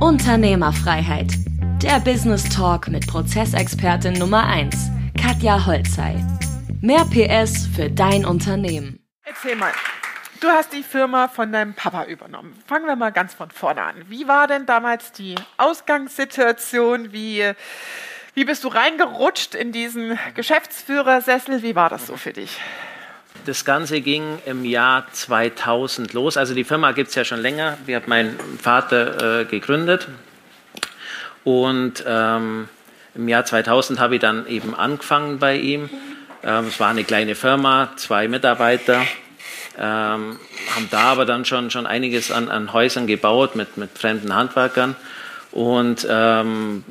Unternehmerfreiheit. Der Business Talk mit Prozessexpertin Nummer 1, Katja Holzei. Mehr PS für dein Unternehmen. Erzähl mal. Du hast die Firma von deinem Papa übernommen. Fangen wir mal ganz von vorne an. Wie war denn damals die Ausgangssituation? Wie, wie bist du reingerutscht in diesen Geschäftsführersessel? Wie war das so für dich? Das Ganze ging im Jahr 2000 los. Also die Firma gibt es ja schon länger. Die hat mein Vater äh, gegründet. Und ähm, im Jahr 2000 habe ich dann eben angefangen bei ihm. Ähm, es war eine kleine Firma, zwei Mitarbeiter. Ähm, haben da aber dann schon, schon einiges an, an Häusern gebaut mit, mit fremden Handwerkern und ähm,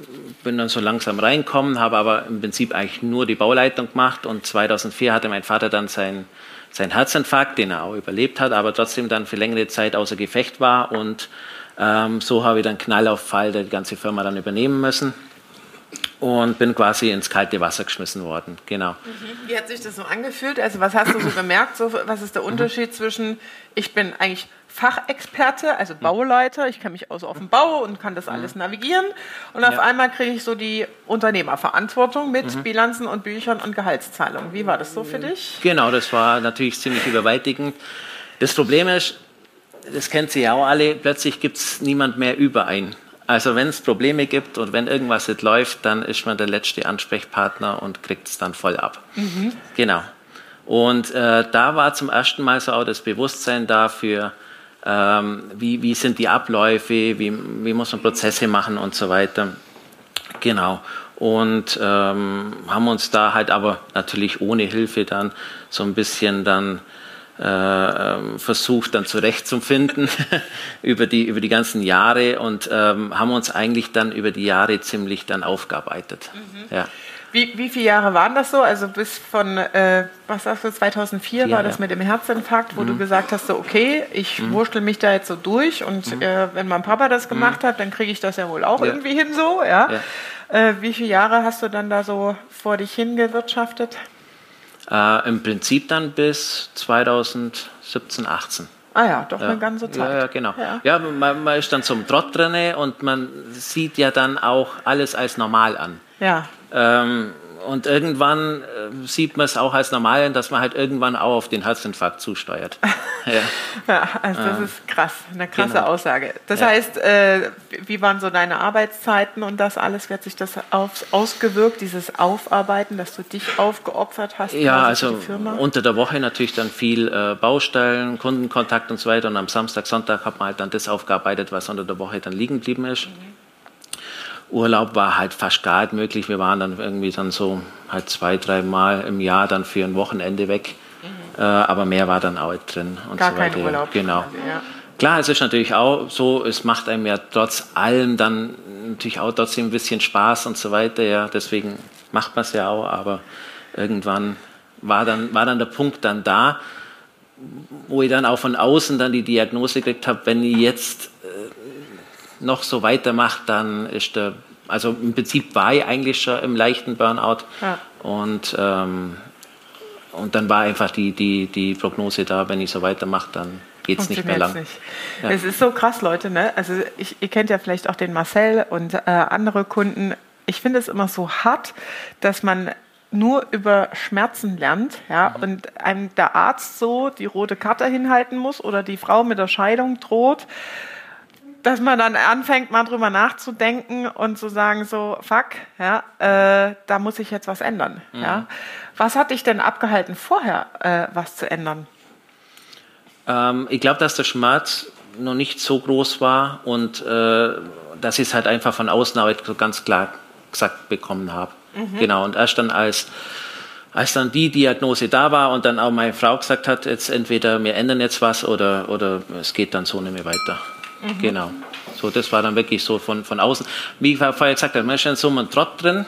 bin dann so langsam reinkommen, habe aber im Prinzip eigentlich nur die Bauleitung gemacht. Und 2004 hatte mein Vater dann sein, sein Herzinfarkt, den er auch überlebt hat, aber trotzdem dann für längere Zeit außer Gefecht war. Und ähm, so habe ich dann Knall auf Fall die ganze Firma dann übernehmen müssen und bin quasi ins kalte Wasser geschmissen worden. Genau. Mhm. Wie hat sich das so angefühlt? Also was hast du so gemerkt? So, was ist der Unterschied zwischen ich bin eigentlich Fachexperte, also mhm. Bauleiter, ich kenne mich aus auf dem Bau und kann das mhm. alles navigieren. Und auf ja. einmal kriege ich so die Unternehmerverantwortung mit mhm. Bilanzen und Büchern und Gehaltszahlungen. Wie war das so für dich? Genau, das war natürlich ziemlich überwältigend. Das Problem ist, das kennt Sie ja auch alle, plötzlich gibt es niemand mehr über ein. Also wenn es Probleme gibt und wenn irgendwas nicht läuft, dann ist man der letzte Ansprechpartner und kriegt es dann voll ab. Mhm. Genau. Und äh, da war zum ersten Mal so auch das Bewusstsein dafür, ähm, wie, wie sind die Abläufe, wie, wie muss man Prozesse machen und so weiter. Genau. Und ähm, haben uns da halt aber natürlich ohne Hilfe dann so ein bisschen dann äh, ähm, versucht dann zurechtzufinden über, die, über die ganzen Jahre und ähm, haben uns eigentlich dann über die Jahre ziemlich dann aufgearbeitet. Mhm. Ja. Wie, wie viele Jahre waren das so? Also bis von, äh, was sagst du, 2004 ja, war das ja. mit dem Herzinfarkt, wo mhm. du gesagt hast, so, okay, ich mhm. wurschtel mich da jetzt so durch und mhm. äh, wenn mein Papa das gemacht mhm. hat, dann kriege ich das ja wohl auch ja. irgendwie hin so, ja. Äh, wie viele Jahre hast du dann da so vor dich hingewirtschaftet? Äh, Im Prinzip dann bis 2017, 18. Ah ja, doch ja. eine ganze Zeit. Ja, ja genau. Ja, ja man, man, ist dann zum Trott drin und man sieht ja dann auch alles als normal an. Ja. Ähm, und irgendwann äh, sieht man es auch als normal, dass man halt irgendwann auch auf den Herzinfarkt zusteuert. ja. ja, also das ähm, ist krass, eine krasse genau. Aussage. Das ja. heißt, äh, wie waren so deine Arbeitszeiten und das alles? Wie hat sich das auf, ausgewirkt, dieses Aufarbeiten, dass du dich aufgeopfert hast? Ja, also unter der Woche natürlich dann viel äh, Baustellen, Kundenkontakt und so weiter. Und am Samstag, Sonntag hat man halt dann das aufgearbeitet, was unter der Woche dann liegen geblieben ist. Mhm. Urlaub war halt fast gar nicht möglich. Wir waren dann irgendwie dann so halt zwei, drei Mal im Jahr dann für ein Wochenende weg. Mhm. Äh, aber mehr war dann auch drin und gar so weiter. Kein Urlaub. Genau. Ja. Klar, es ist natürlich auch so, es macht einem ja trotz allem dann natürlich auch trotzdem ein bisschen Spaß und so weiter. Ja, deswegen macht man es ja auch, aber irgendwann war dann, war dann der Punkt dann da, wo ich dann auch von außen dann die Diagnose gekriegt habe, wenn ich jetzt äh, noch so weitermacht, dann ist der, also im Prinzip war ich eigentlich schon im leichten Burnout ja. und, ähm, und dann war einfach die, die, die Prognose da, wenn ich so weitermache, dann geht es nicht mehr lang. Nicht. Ja. Es ist so krass, Leute, ne? Also ich, ihr kennt ja vielleicht auch den Marcel und äh, andere Kunden. Ich finde es immer so hart, dass man nur über Schmerzen lernt, ja, mhm. und einem der Arzt so die rote Karte hinhalten muss oder die Frau mit der Scheidung droht dass man dann anfängt, mal drüber nachzudenken und zu sagen, so, fuck, ja, äh, da muss ich jetzt was ändern. Mhm. Ja. Was hat dich denn abgehalten, vorher äh, was zu ändern? Ähm, ich glaube, dass der Schmerz noch nicht so groß war und äh, dass ich es halt einfach von außen auch so ganz klar gesagt bekommen habe. Mhm. Genau, und erst dann als als dann die Diagnose da war und dann auch meine Frau gesagt hat, jetzt entweder wir ändern jetzt was oder, oder es geht dann so nicht mehr weiter. Genau. So, das war dann wirklich so von, von außen. Wie ich vorher gesagt habe, man ist in so einem Trott drin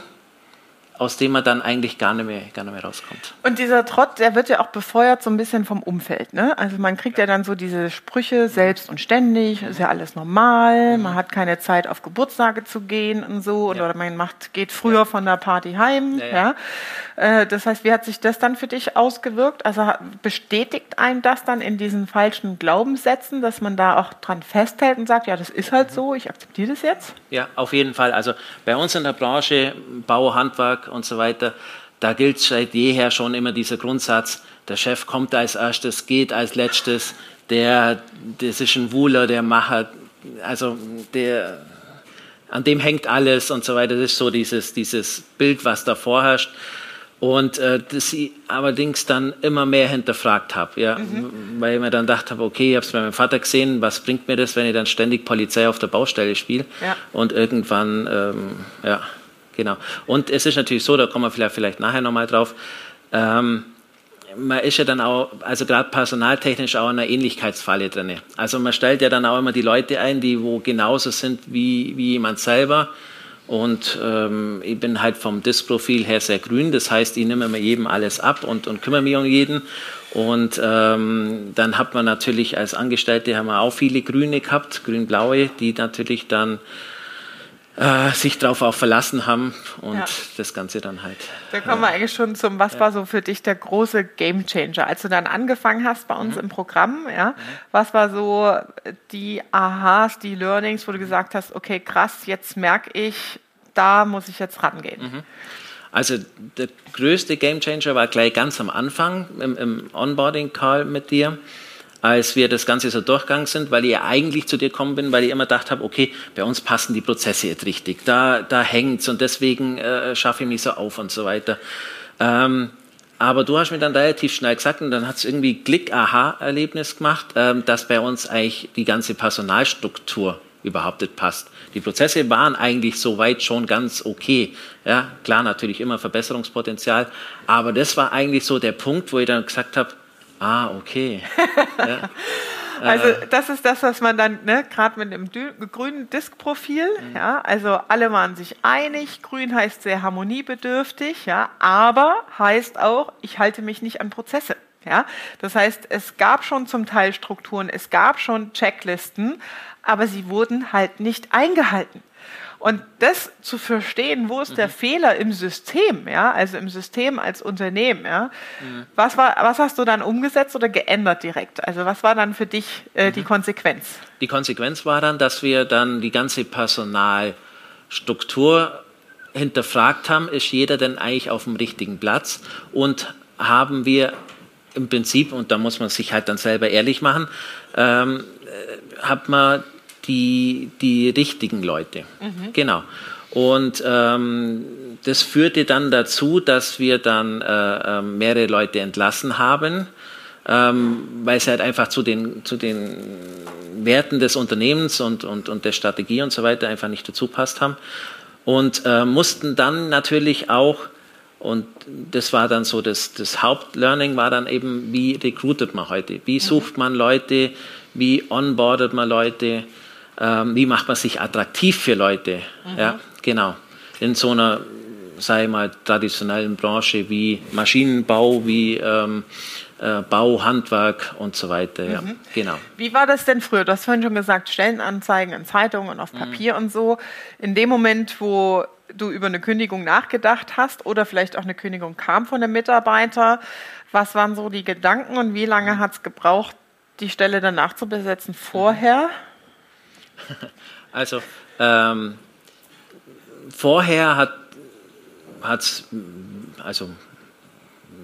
aus dem man dann eigentlich gar nicht mehr, gar nicht mehr rauskommt. Und dieser Trott, der wird ja auch befeuert so ein bisschen vom Umfeld. Ne? Also man kriegt ja dann so diese Sprüche selbst und ständig, ist ja alles normal, man hat keine Zeit auf Geburtstage zu gehen und so, ja. oder man macht, geht früher ja. von der Party heim. Ja, ja. Äh, das heißt, wie hat sich das dann für dich ausgewirkt? Also bestätigt einen das dann in diesen falschen Glaubenssätzen, dass man da auch dran festhält und sagt, ja, das ist halt so, ich akzeptiere das jetzt? Ja, auf jeden Fall. Also bei uns in der Branche, Bau, Handwerk und so weiter, da gilt seit jeher schon immer dieser Grundsatz, der Chef kommt als erstes, geht als letztes, der, das ist ein Wuhler, der Macher, also der, an dem hängt alles und so weiter. Das ist so dieses, dieses Bild, was da vorherrscht und äh, das ich allerdings dann immer mehr hinterfragt habe, ja, mhm. weil ich mir dann gedacht habe, okay, ich habe es bei meinem Vater gesehen, was bringt mir das, wenn ich dann ständig Polizei auf der Baustelle spiele ja. und irgendwann, ähm, ja, genau. Und es ist natürlich so, da kommen wir vielleicht, vielleicht nachher nochmal drauf, ähm, man ist ja dann auch, also gerade personaltechnisch auch in einer Ähnlichkeitsfalle drin. Also man stellt ja dann auch immer die Leute ein, die wo genauso sind wie, wie jemand selber und ähm, ich bin halt vom Diskprofil her sehr grün, das heißt, ich nehme mir jedem alles ab und, und kümmere mich um jeden. Und ähm, dann hat man natürlich als Angestellte haben wir auch viele Grüne gehabt, grün-blaue, die natürlich dann äh, sich darauf auch verlassen haben und ja. das Ganze dann halt. Da kommen wir äh, eigentlich schon zum, was ja. war so für dich der große Game Changer, als du dann angefangen hast bei uns mhm. im Programm, ja, mhm. was war so die Aha's, die Learnings, wo du gesagt hast, okay, krass, jetzt merke ich, da muss ich jetzt rangehen. Mhm. Also der größte Game Changer war gleich ganz am Anfang im, im Onboarding-Call mit dir als wir das Ganze so durchgegangen sind, weil ich eigentlich zu dir gekommen bin, weil ich immer gedacht habe, okay, bei uns passen die Prozesse jetzt richtig, da, da es und deswegen äh, schaffe ich mich so auf und so weiter. Ähm, aber du hast mir dann relativ schnell gesagt, und dann hat es irgendwie Klick-Aha-Erlebnis gemacht, ähm, dass bei uns eigentlich die ganze Personalstruktur überhaupt nicht passt. Die Prozesse waren eigentlich soweit schon ganz okay. Ja, klar, natürlich immer Verbesserungspotenzial, aber das war eigentlich so der Punkt, wo ich dann gesagt habe, Ah, okay. ja. Also äh. das ist das, was man dann, ne, gerade mit dem grünen Diskprofil, mhm. ja, also alle waren sich einig, grün heißt sehr harmoniebedürftig, ja, aber heißt auch, ich halte mich nicht an Prozesse. Ja, das heißt, es gab schon zum Teil Strukturen, es gab schon Checklisten, aber sie wurden halt nicht eingehalten. Und das zu verstehen, wo ist der mhm. Fehler im System, ja, also im System als Unternehmen, ja, mhm. was, war, was hast du dann umgesetzt oder geändert direkt? Also was war dann für dich äh, mhm. die Konsequenz? Die Konsequenz war dann, dass wir dann die ganze Personalstruktur hinterfragt haben, ist jeder denn eigentlich auf dem richtigen Platz und haben wir im Prinzip, und da muss man sich halt dann selber ehrlich machen, ähm, äh, hat man die, die richtigen Leute. Mhm. Genau. Und ähm, das führte dann dazu, dass wir dann äh, äh, mehrere Leute entlassen haben, ähm, weil sie halt einfach zu den, zu den Werten des Unternehmens und, und, und der Strategie und so weiter einfach nicht dazu passt haben. Und äh, mussten dann natürlich auch, und das war dann so, das, das Hauptlearning war dann eben, wie recruitet man heute? Wie mhm. sucht man Leute? Wie onboardet man Leute? Ähm, wie macht man sich attraktiv für Leute. Mhm. Ja, genau. In so einer, sei mal, traditionellen Branche wie Maschinenbau, wie ähm, äh, Bau, Handwerk und so weiter. Ja, mhm. genau. Wie war das denn früher? Du hast vorhin schon gesagt, Stellenanzeigen in Zeitungen und auf mhm. Papier mhm. und so. In dem Moment, wo du über eine Kündigung nachgedacht hast oder vielleicht auch eine Kündigung kam von einem Mitarbeiter, was waren so die Gedanken und wie lange mhm. hat es gebraucht, die Stelle danach zu besetzen vorher? Also ähm, vorher hat es, also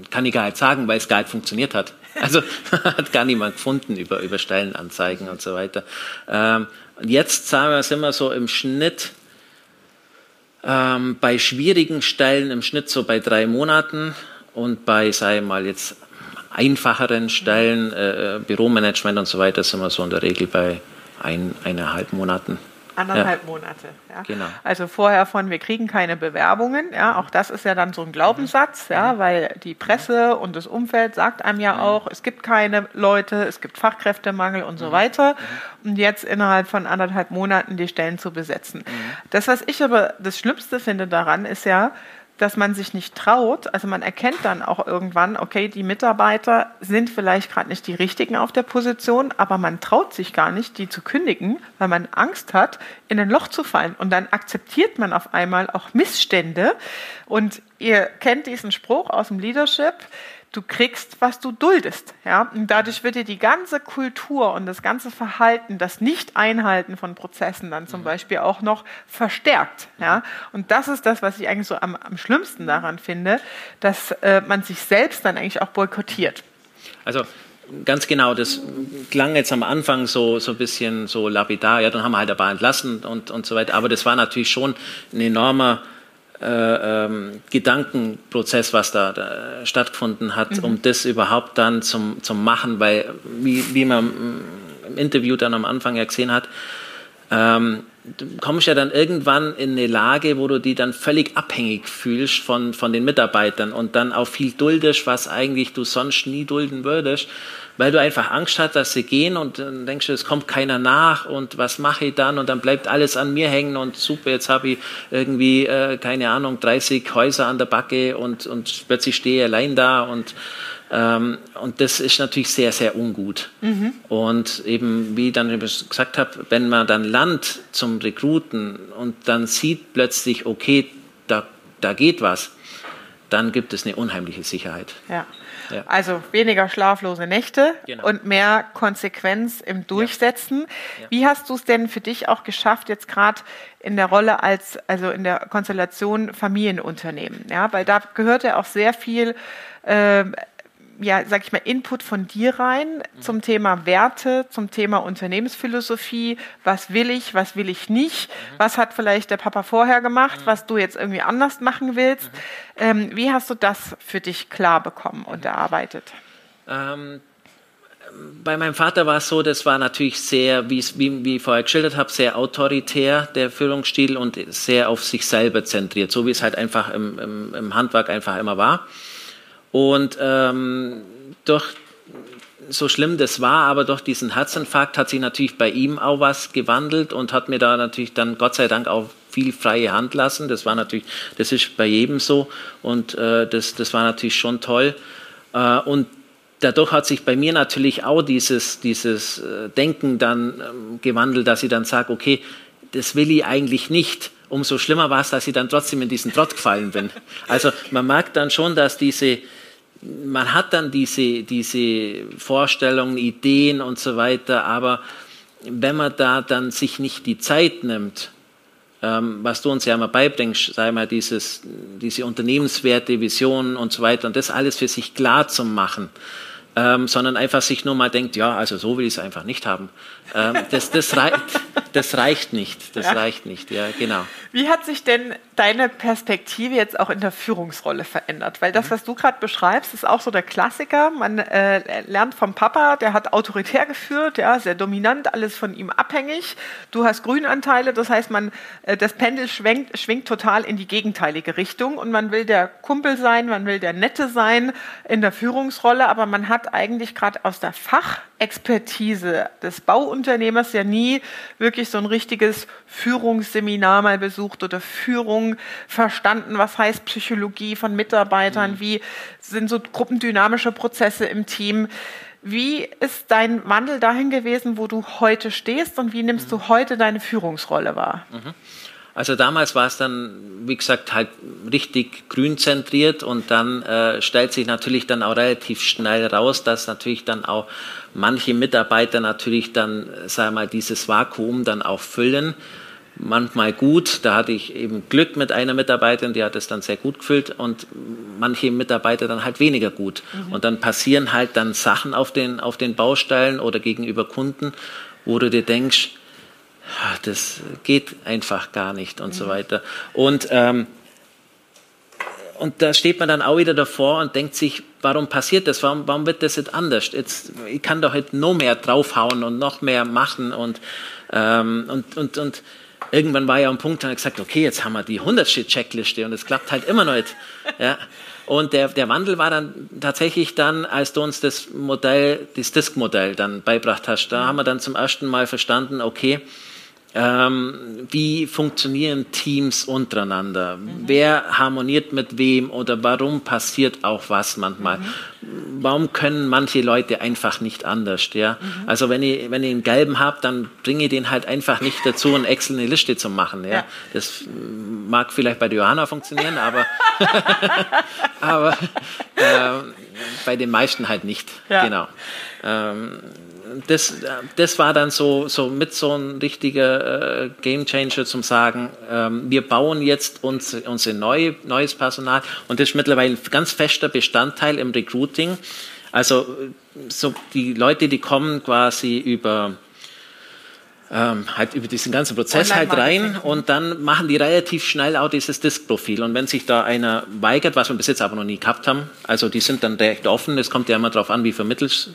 kann ich gar nicht sagen, weil es gar nicht funktioniert hat. Also hat gar niemand gefunden über, über Stellenanzeigen und so weiter. Ähm, jetzt sagen wir, sind wir so im Schnitt ähm, bei schwierigen Stellen im Schnitt so bei drei Monaten und bei, sei mal jetzt einfacheren Stellen, äh, Büromanagement und so weiter, sind wir so in der Regel bei ein, eineinhalb Monaten. Anderthalb ja. Monate. Ja. Genau. Also vorher von, wir kriegen keine Bewerbungen. Ja, auch das ist ja dann so ein Glaubenssatz, ja, mhm. weil die Presse und das Umfeld sagt einem ja mhm. auch, es gibt keine Leute, es gibt Fachkräftemangel und so mhm. weiter. Und jetzt innerhalb von anderthalb Monaten die Stellen zu besetzen. Das, was ich aber das Schlimmste finde daran, ist ja, dass man sich nicht traut. Also man erkennt dann auch irgendwann, okay, die Mitarbeiter sind vielleicht gerade nicht die richtigen auf der Position, aber man traut sich gar nicht, die zu kündigen, weil man Angst hat, in ein Loch zu fallen. Und dann akzeptiert man auf einmal auch Missstände. Und ihr kennt diesen Spruch aus dem Leadership, du kriegst, was du duldest. Ja? Und dadurch wird dir die ganze Kultur und das ganze Verhalten, das Nicht-Einhalten von Prozessen dann zum mhm. Beispiel auch noch verstärkt. Ja? Und das ist das, was ich eigentlich so am, am schlimmsten daran finde, dass äh, man sich selbst dann eigentlich auch boykottiert. Also ganz genau, das klang jetzt am Anfang so, so ein bisschen so lapidar, ja, dann haben wir halt ein paar entlassen und, und so weiter, aber das war natürlich schon ein enormer äh, ähm, Gedankenprozess, was da, da stattgefunden hat, mhm. um das überhaupt dann zum, zum Machen, weil, wie, wie man im Interview dann am Anfang ja gesehen hat, ähm, du kommst ja dann irgendwann in eine Lage, wo du die dann völlig abhängig fühlst von, von den Mitarbeitern und dann auch viel duldest, was eigentlich du sonst nie dulden würdest weil du einfach Angst hast, dass sie gehen und dann denkst du, es kommt keiner nach und was mache ich dann und dann bleibt alles an mir hängen und super, jetzt habe ich irgendwie, äh, keine Ahnung, 30 Häuser an der Backe und, und plötzlich stehe ich allein da und ähm, und das ist natürlich sehr, sehr ungut. Mhm. Und eben, wie ich dann gesagt habe, wenn man dann lernt zum Rekruten und dann sieht plötzlich, okay, da, da geht was, dann gibt es eine unheimliche Sicherheit. Ja. Ja. Also weniger schlaflose Nächte genau. und mehr Konsequenz im Durchsetzen. Ja. Wie hast du es denn für dich auch geschafft, jetzt gerade in der Rolle als, also in der Konstellation Familienunternehmen? Ja, weil da gehört ja auch sehr viel äh, ja, sag ich mal, Input von dir rein mhm. zum Thema Werte, zum Thema Unternehmensphilosophie. Was will ich, was will ich nicht? Mhm. Was hat vielleicht der Papa vorher gemacht, mhm. was du jetzt irgendwie anders machen willst? Ähm, wie hast du das für dich klar bekommen und erarbeitet? Ähm, bei meinem Vater war es so, das war natürlich sehr, wie, wie ich vorher geschildert habe, sehr autoritär, der Führungsstil und sehr auf sich selber zentriert, so wie es halt einfach im, im, im Handwerk einfach immer war. Und ähm, durch so schlimm das war, aber durch diesen Herzinfarkt hat sich natürlich bei ihm auch was gewandelt und hat mir da natürlich dann Gott sei Dank auch viel freie Hand lassen. Das war natürlich, das ist bei jedem so und äh, das, das war natürlich schon toll. Äh, und dadurch hat sich bei mir natürlich auch dieses, dieses äh, Denken dann ähm, gewandelt, dass ich dann sage, okay, das will ich eigentlich nicht. Umso schlimmer war es, dass ich dann trotzdem in diesen Trott gefallen bin. Also man merkt dann schon, dass diese, man hat dann diese, diese Vorstellungen, Ideen und so weiter, aber wenn man da dann sich nicht die Zeit nimmt, ähm, was du uns ja immer beibringst, sei mal dieses, diese Unternehmenswerte, Visionen und so weiter und das alles für sich klar zu machen, ähm, sondern einfach sich nur mal denkt, ja, also so will ich es einfach nicht haben. Ähm, das, das, reicht, das reicht nicht, das ja. reicht nicht, ja, genau. Wie hat sich denn deine Perspektive jetzt auch in der Führungsrolle verändert? Weil das, mhm. was du gerade beschreibst, ist auch so der Klassiker. Man äh, lernt vom Papa, der hat autoritär geführt, ja, sehr dominant, alles von ihm abhängig. Du hast Grünanteile, das heißt, man, äh, das Pendel schwenkt, schwingt total in die gegenteilige Richtung und man will der Kumpel sein, man will der Nette sein in der Führungsrolle, aber man hat eigentlich gerade aus der Fachexpertise des Bauunternehmers ja nie wirklich so ein richtiges Führungsseminar mal besucht oder Führung verstanden, was heißt Psychologie von Mitarbeitern, mhm. wie sind so gruppendynamische Prozesse im Team. Wie ist dein Wandel dahin gewesen, wo du heute stehst und wie nimmst mhm. du heute deine Führungsrolle wahr? Mhm. Also damals war es dann, wie gesagt, halt richtig grün zentriert und dann äh, stellt sich natürlich dann auch relativ schnell raus, dass natürlich dann auch manche Mitarbeiter natürlich dann, sagen wir mal, dieses Vakuum dann auch füllen. Manchmal gut, da hatte ich eben Glück mit einer Mitarbeiterin, die hat es dann sehr gut gefüllt und manche Mitarbeiter dann halt weniger gut. Mhm. Und dann passieren halt dann Sachen auf den, auf den Baustellen oder gegenüber Kunden, wo du dir denkst, das geht einfach gar nicht und mhm. so weiter. Und, ähm, und da steht man dann auch wieder davor und denkt sich, warum passiert das? Warum, warum wird das jetzt anders? Jetzt, ich kann doch jetzt noch mehr draufhauen und noch mehr machen und, ähm, und, und, und irgendwann war ja ein Punkt, da habe ich gesagt, okay, jetzt haben wir die 100 Checkliste und es klappt halt immer noch nicht. Ja. Und der, der Wandel war dann tatsächlich dann, als du uns das Modell, das Disk-Modell dann beibracht hast, da haben wir dann zum ersten Mal verstanden, okay, Ähm, wie funktionieren Teams untereinander? Mhm. Wer harmoniert mit wem oder warum passiert auch was manchmal? Mhm. Warum können manche Leute einfach nicht anders? Ja? Mhm. Also wenn ich, wenn ich einen gelben habe, dann bringe ich den halt einfach nicht dazu, in Excel eine Liste zu machen. Ja? ja. Das mag vielleicht bei der Johanna funktionieren, aber, aber äh, bei den meisten halt nicht. Ja. Genau. Ähm, das, das war dann so, so mit so ein richtiger äh, Game Changer zum sagen, ähm, wir bauen jetzt uns, unser neu, neues Personal und das ist mittlerweile ein ganz fester Bestandteil im Recruiting. Also so die Leute, die kommen quasi über ähm, halt über diesen ganzen Prozess halt rein und dann machen die relativ schnell auch dieses Disk-Profil. Und wenn sich da einer weigert, was wir bis jetzt aber noch nie gehabt haben, also die sind dann recht offen, es kommt ja immer darauf an, wie vermittelt,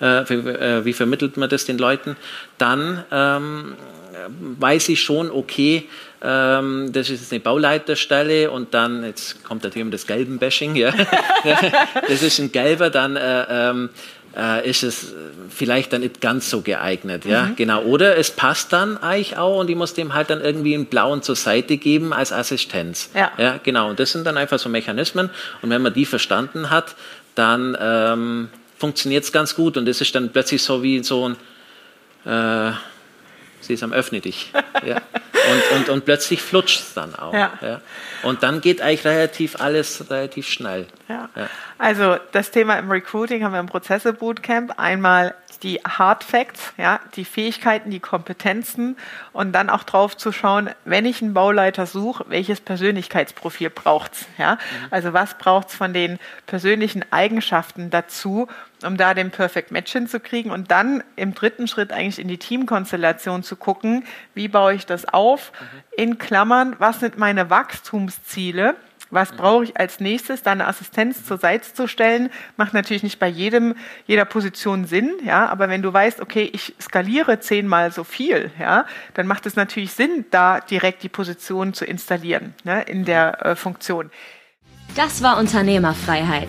äh, wie, äh, wie, vermittelt man das den Leuten, dann ähm, weiß ich schon, okay, ähm, das ist jetzt eine Bauleiterstelle und dann, jetzt kommt da Thema des gelben Bashing, ja. das ist ein gelber, dann äh, ähm, äh, ist es vielleicht dann nicht ganz so geeignet. Ja? Mhm. Genau. Oder es passt dann eigentlich auch und ich muss dem halt dann irgendwie einen blauen zur Seite geben als Assistenz. Ja. ja genau. Und das sind dann einfach so Mechanismen. Und wenn man die verstanden hat, dann ähm, funktioniert es ganz gut. Und das ist dann plötzlich so wie so ein äh, Sesam, öffne dich. Ja. Und, und, und plötzlich flutscht es dann auch. Ja. ja. Und dann geht eigentlich relativ alles relativ schnell. Ja. Also das Thema im Recruiting haben wir im Prozesse Bootcamp. Einmal die Hard Facts, ja, die Fähigkeiten, die Kompetenzen und dann auch drauf zu schauen, wenn ich einen Bauleiter suche, welches Persönlichkeitsprofil braucht's, ja? Mhm. Also was braucht's von den persönlichen Eigenschaften dazu, um da den Perfect Match hinzukriegen und dann im dritten Schritt eigentlich in die Teamkonstellation zu gucken, wie baue ich das auf? Mhm. In Klammern, was sind meine Wachstumsziele? Was brauche ich als nächstes? Da eine Assistenz zur Seite zu stellen, macht natürlich nicht bei jedem, jeder Position Sinn, ja. Aber wenn du weißt, okay, ich skaliere zehnmal so viel, ja, dann macht es natürlich Sinn, da direkt die Position zu installieren, ne, in der äh, Funktion. Das war Unternehmerfreiheit.